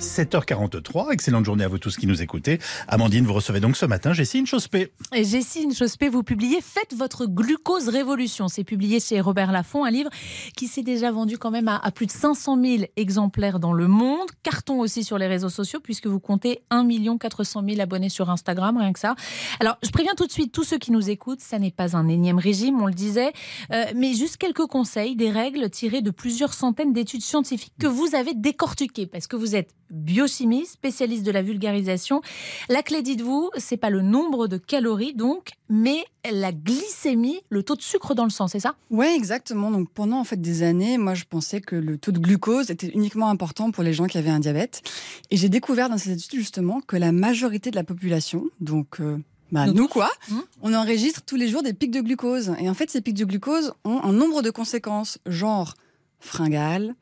7h43, excellente journée à vous tous qui nous écoutez. Amandine, vous recevez donc ce matin Jessie Chospé. Et Jessie Chospé, vous publiez Faites votre glucose révolution. C'est publié chez Robert Laffont, un livre qui s'est déjà vendu quand même à, plus de 500 000 exemplaires dans le monde. Carton aussi sur les réseaux sociaux puisque vous comptez 1 400 000 abonnés sur Instagram, rien que ça. Alors, je préviens tout de suite tous ceux qui nous écoutent, ça n'est pas un énième régime, on le disait, euh, mais juste quelques conseils, des règles tirées de plusieurs centaines d'études scientifiques que vous avez décortiquées parce que vous êtes biochimie, spécialiste de la vulgarisation. La clé, dites-vous, c'est pas le nombre de calories, donc, mais la glycémie, le taux de sucre dans le sang, c'est ça? Oui, exactement. Donc pendant en fait des années, moi je pensais que le taux de glucose était uniquement important pour les gens qui avaient un diabète. Et j'ai découvert dans ces études justement que la majorité de la population, donc euh, bah, nous, quoi, mmh. on enregistre tous les jours des pics de glucose. Et en fait, ces pics de glucose ont un nombre de conséquences, genre fringales,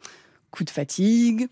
coup de fatigue,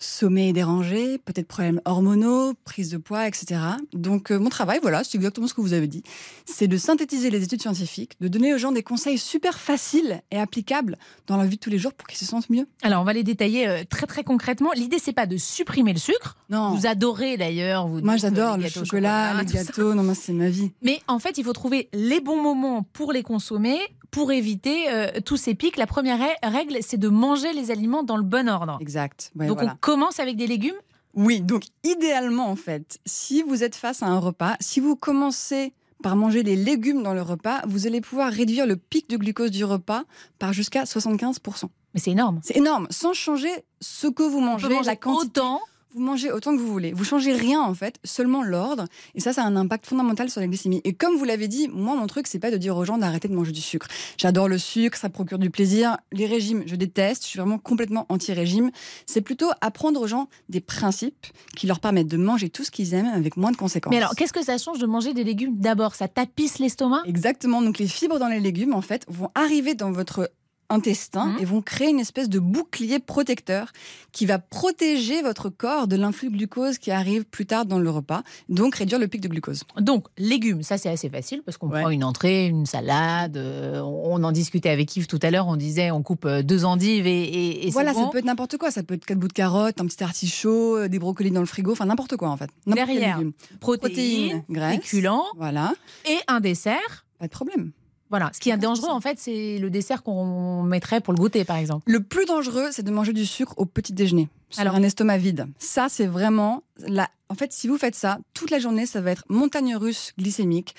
sommeil dérangé, peut-être problèmes hormonaux, prise de poids, etc. Donc euh, mon travail, voilà, c'est exactement ce que vous avez dit, c'est de synthétiser les études scientifiques, de donner aux gens des conseils super faciles et applicables dans la vie de tous les jours pour qu'ils se sentent mieux. Alors on va les détailler euh, très très concrètement. L'idée c'est pas de supprimer le sucre. Non. Vous adorez d'ailleurs. Moi j'adore le chocolat, les gâteaux. Non, moi c'est ma vie. Mais en fait il faut trouver les bons moments pour les consommer pour éviter euh, tous ces pics. La première règle, c'est de manger les aliments dans le bon ordre. Exact. donc on commence avec des légumes Oui, donc idéalement en fait, si vous êtes face à un repas, si vous commencez par manger les légumes dans le repas, vous allez pouvoir réduire le pic de glucose du repas par jusqu'à 75%. Mais c'est énorme. C'est énorme, sans changer ce que vous mangez, la quantité. Autant vous mangez autant que vous voulez. Vous changez rien en fait, seulement l'ordre. Et ça, ça a un impact fondamental sur la glycémie. Et comme vous l'avez dit, moi, mon truc, c'est pas de dire aux gens d'arrêter de manger du sucre. J'adore le sucre, ça procure du plaisir. Les régimes, je déteste. Je suis vraiment complètement anti-régime. C'est plutôt apprendre aux gens des principes qui leur permettent de manger tout ce qu'ils aiment avec moins de conséquences. Mais alors, qu'est-ce que ça change de manger des légumes d'abord? Ça tapisse l'estomac? Exactement. Donc les fibres dans les légumes, en fait, vont arriver dans votre intestin mmh. et vont créer une espèce de bouclier protecteur qui va protéger votre corps de l'influx glucose qui arrive plus tard dans le repas, donc réduire le pic de glucose. Donc, légumes, ça c'est assez facile parce qu'on prend une entrée, une salade, euh, on en discutait avec Yves tout à l'heure, on disait on coupe euh, deux endives et, et, Voilà, ça peut être n'importe quoi, ça peut être quatre bouts de carottes, un petit artichaut, euh, des brocolis dans le frigo, enfin n'importe quoi en fait. Derrière, protéines, graisses, féculents, voilà. et un dessert. Pas de problème. Voilà. Ce qui est dangereux, en fait, c'est le dessert qu'on mettrait pour le goûter, par exemple. Le plus dangereux, c'est de manger du sucre au petit déjeuner. Sur Alors, un estomac vide. Ça, c'est vraiment la. En fait, si vous faites ça, toute la journée, ça va être montagne russe glycémique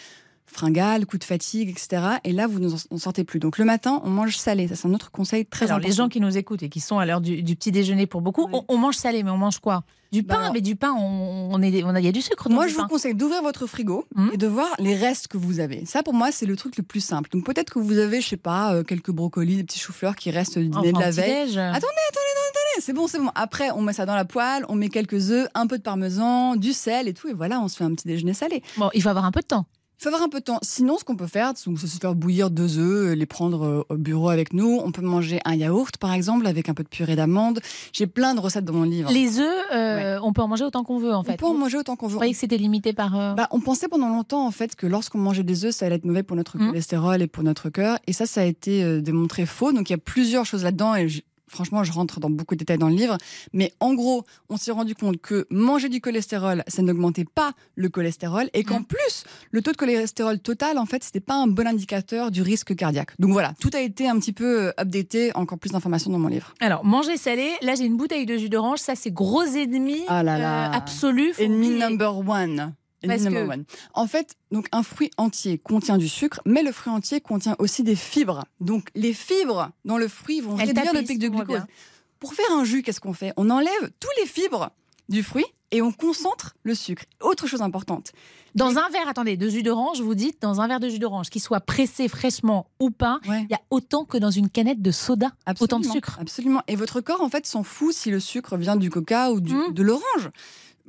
fringales, coup de fatigue, etc. Et là, vous n'en sortez plus. Donc le matin, on mange salé. Ça, c'est un autre conseil très Alors, important. Les gens qui nous écoutent et qui sont à l'heure du, petit déjeuner pour beaucoup, on, mange salé, mais on mange quoi? Du pain, bah, mais du pain, on, est, on a, il y a du sucre. Dans moi, je vous conseille d'ouvrir votre frigo hum. et de voir les restes que vous avez. Ça, pour moi, c'est le truc le plus simple. Donc peut-être que vous avez, je sais pas, euh, quelques brocolis, des petits choux-fleurs qui restent du dîner de la veille. Attendez, attendez, attendez, c'est bon, c'est bon. Après, on met ça dans la poêle, on met quelques œufs, un peu de parmesan, du sel et tout, et voilà, on se fait un petit déjeuner salé. Bon, il faut avoir un peu de temps. Il faut avoir un peu de temps. Sinon, ce qu'on peut faire, c'est se faire bouillir deux œufs, les prendre euh, au bureau avec nous. On peut manger un yaourt, par exemple, avec un peu de purée d'amande. J'ai plein de recettes dans mon livre. Les œufs, euh, on peut en manger autant qu'on veut, en fait. On peut en manger autant qu'on veut. Vous croyez que c'était limité par. Euh, bah, on pensait pendant longtemps, en fait, que lorsqu'on mangeait des œufs, ça allait être mauvais pour notre mmh. cholestérol et pour notre cœur. Et ça, ça a été démontré faux. Donc, il y a plusieurs choses là-dedans. Et Franchement, je rentre dans beaucoup de détails dans le livre, mais en gros, on s'est rendu compte que manger du cholestérol, ça n'augmentait pas le cholestérol, et qu'en mmh. plus, le taux de cholestérol total, en fait, c'était pas un bon indicateur du risque cardiaque. Donc voilà, tout a été un petit peu euh, updaté, encore plus d'informations dans mon livre. Alors, manger salé, là j'ai une bouteille de jus d'orange, ça c'est gros ennemi ah là là. Euh, absolu. Ennemi number one. En fait, donc un fruit entier contient du sucre, mais le fruit entier contient aussi des fibres. Donc les fibres dans le fruit vont réduire le pic de glucose. Pour faire un jus, qu'est-ce qu'on fait? On enlève tous les fibres du fruit et on concentre le sucre. Autre chose importante. Dans un verre, attendez, de jus d'orange, vous dites, dans un verre de jus d'orange, qu'il soit pressé fraîchement ou pas, il y a autant que dans une canette de soda, autant de sucre. Absolument. Et votre corps, en fait, s'en fout si le sucre vient du coca ou mmh. de l'orange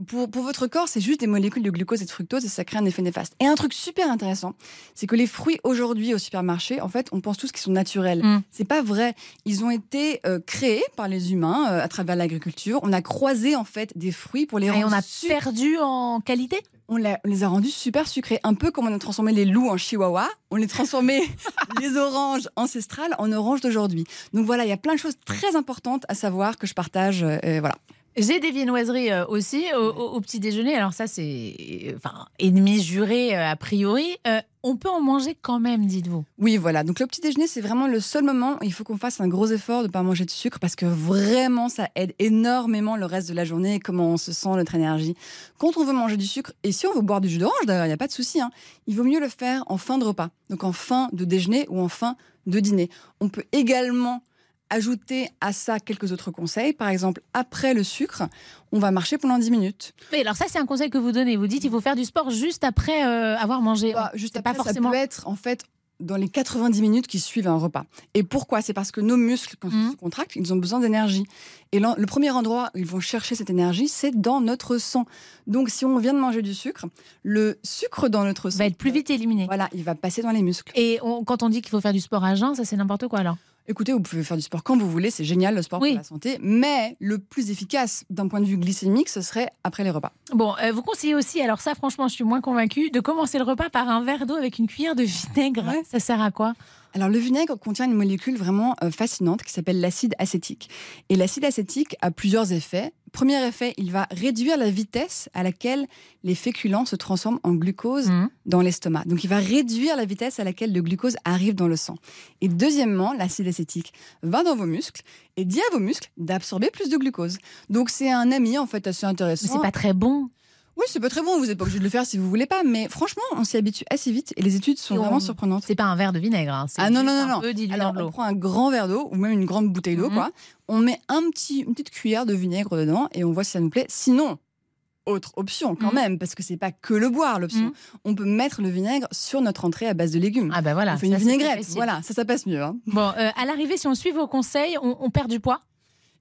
pour, votre corps, c'est juste des molécules de glucose et de fructose et ça crée un effet néfaste. Et un truc super intéressant, c'est que les fruits aujourd'hui au supermarché, en fait, on pense tous qu'ils sont naturels. Mm. C'est pas vrai. Ils ont été euh, créés par les humains euh, à travers l'agriculture. On a croisé en fait des fruits pour les et on a perdu en qualité? On, les a rendus super sucrés. Un peu comme on a transformé les loups en chihuahua, on les transformé les oranges ancestrales en oranges d'aujourd'hui. Donc voilà, il y a plein de choses très importantes à savoir que je partage. euh, voilà. J'ai des viennoiseries euh, aussi au, au- au petit déjeuner. Alors ça, c'est enfin, ennemi juré euh, a priori. Euh, on peut en manger quand même, dites-vous. Oui, voilà. Donc le petit déjeuner, c'est vraiment le seul moment où il faut qu'on fasse un gros effort de ne pas manger de sucre parce que vraiment, ça aide énormément le reste de la journée, comment on se sent, notre énergie. Quand on veut manger du sucre, et si on veut boire du jus d'orange, d'ailleurs, il n'y a pas de souci, hein, il vaut mieux le faire en fin de repas. Donc en fin de déjeuner ou en fin de dîner. On peut également ajouter à ça quelques autres conseils. Par exemple, après le sucre, on va marcher pendant 10 minutes. Mais alors ça, c'est un conseil que vous donnez. Vous dites il faut faire du sport juste après euh, avoir mangé. Bah, juste après, pas forcément- ça peut être en fait dans les 90 minutes qui suivent un repas. Et pourquoi? C'est parce que nos muscles, quand Mhm. ils se contractent, ils ont besoin d'énergie. Et le premier endroit où ils vont chercher cette énergie, c'est dans notre sang. Donc, si on vient de manger du sucre, le sucre dans notre sang va être plus vite éliminé. Voilà, il va passer dans les muscles. Et on- quand on dit qu'il faut faire du sport à jeun, ça c'est n'importe quoi alors? Écoutez, vous pouvez faire du sport quand vous voulez, c'est génial le sport Oui. pour la santé, mais le plus efficace d'un point de vue glycémique, ce serait après les repas. Bon, euh, vous conseillez aussi, alors ça franchement je suis moins convaincue, de commencer le repas par un verre d'eau avec une cuillère de vinaigre. Ouais. Ça sert à quoi? Alors le vinaigre contient une molécule vraiment euh, fascinante qui s'appelle l'acide acétique. Et l'acide acétique a plusieurs effets. Premier effet, il va réduire la vitesse à laquelle les féculents se transforment en glucose Mhm. dans l'estomac. Donc il va réduire la vitesse à laquelle le glucose arrive dans le sang. Et deuxièmement, l'acide acétique va dans vos muscles et dit à vos muscles d'absorber plus de glucose. Donc c'est un ami en fait assez Mais intéressant. c'est pas très bon. Oui, c'est pas très bon, vous n'êtes pas obligé de le faire si vous voulez pas, mais franchement, on s'y habitue assez vite et les études sont Et on- vraiment surprenantes. C'est pas un verre de vinaigre. hein, c'est Ah non, non, non, un non. peu Alors, on prend un grand verre d'eau ou même une grande bouteille d'eau, Mhm. quoi. On met un petit, une petite cuillère de vinaigre dedans et on voit si ça nous plaît. Sinon, autre option quand Mhm. même, parce que c'est pas que le boire l'option. Mhm. On peut mettre le vinaigre sur notre entrée à base de légumes. Ah bah voilà. on fait une vinaigrette, voilà, ça, ça passe mieux. hein. Bon, euh, à l'arrivée, si on suit vos conseils, on, on perd du poids?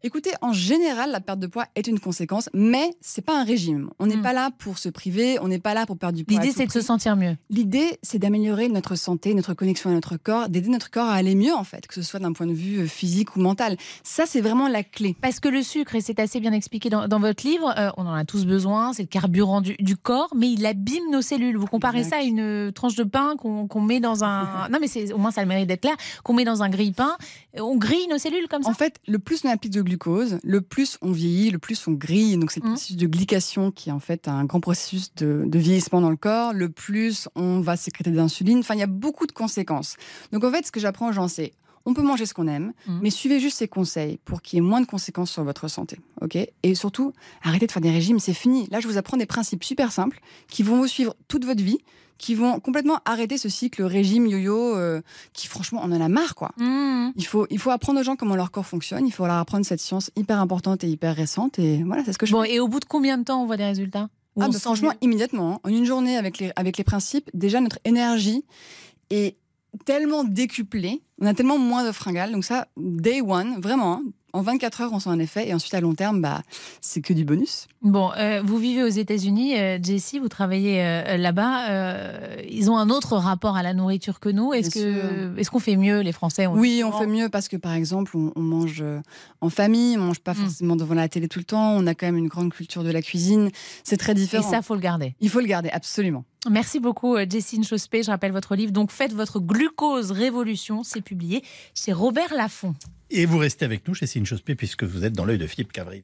Écoutez, en général, la perte de poids est une conséquence, mais c'est pas un régime. On n'est Mhm. pas là pour se priver, on n'est pas là pour perdre du poids. L'idée, c'est de se sentir mieux. L'idée, c'est d'améliorer notre santé, notre connexion à notre corps, d'aider notre corps à aller mieux, en fait, que ce soit d'un point de vue euh, physique ou mental. Ça, c'est vraiment la clé. Parce que le sucre, et c'est assez bien expliqué dans, dans votre livre, euh, on en a tous besoin, c'est le carburant du, du corps, mais il abîme nos cellules. Vous comparez Exact. ça à une tranche de pain qu'on met dans un... non mais au moins ça a le mérite d'être clair, qu'on met dans un grille-pain. On grille nos cellules comme ça En fait, le plus on applique de glucose, le plus on vieillit, le plus on grille. Donc, c'est le Mhm. processus de glycation qui est en fait un grand processus de, de vieillissement dans le corps. Le plus on va sécréter d'insuline. Enfin, il y a beaucoup de conséquences. Donc, en fait, ce que j'apprends aux gens, c'est on peut manger ce qu'on aime, Mhm. mais suivez juste ces conseils pour qu'il y ait moins de conséquences sur votre santé. ok? Et surtout, arrêtez de faire des régimes, c'est fini. Là, je vous apprends des principes super simples qui vont vous suivre toute votre vie, qui vont complètement arrêter ce cycle régime yo-yo euh, qui, franchement, on en a marre, quoi. Mmh. Il faut, il faut apprendre aux gens comment leur corps fonctionne. Il faut leur apprendre cette science hyper importante et hyper récente. Et voilà, c'est ce que je Bon, fais. et au bout de combien de temps on voit des résultats Ah, bah, franchement, immédiatement, hein. en une journée avec les, avec les principes, déjà notre énergie est tellement décuplée. On a tellement moins de fringales. Donc ça, day one, vraiment, hein, en 24 heures, on sent un effet. Et ensuite, à long terme, bah, c'est que du bonus. Bon, euh, vous vivez aux États-Unis, euh, Jessie, vous travaillez euh, là-bas. euh, ils ont un autre rapport à la nourriture que nous. Est-ce que est-ce qu'on fait mieux les Français on- Oui, on fait mieux parce que, par exemple, on, on mange en famille, on mange pas Mm. forcément devant la télé tout le temps. On a quand même une grande culture de la cuisine. C'est très Et différent. ça, faut le garder. Il faut le garder, absolument. Merci beaucoup, euh, Jessine Chospé. Je rappelle votre livre. Donc, faites votre glucose révolution. C'est publié chez Robert Laffont. Et vous restez avec nous chez Cine Chospé puisque vous êtes dans l'œil de Philippe Cavry.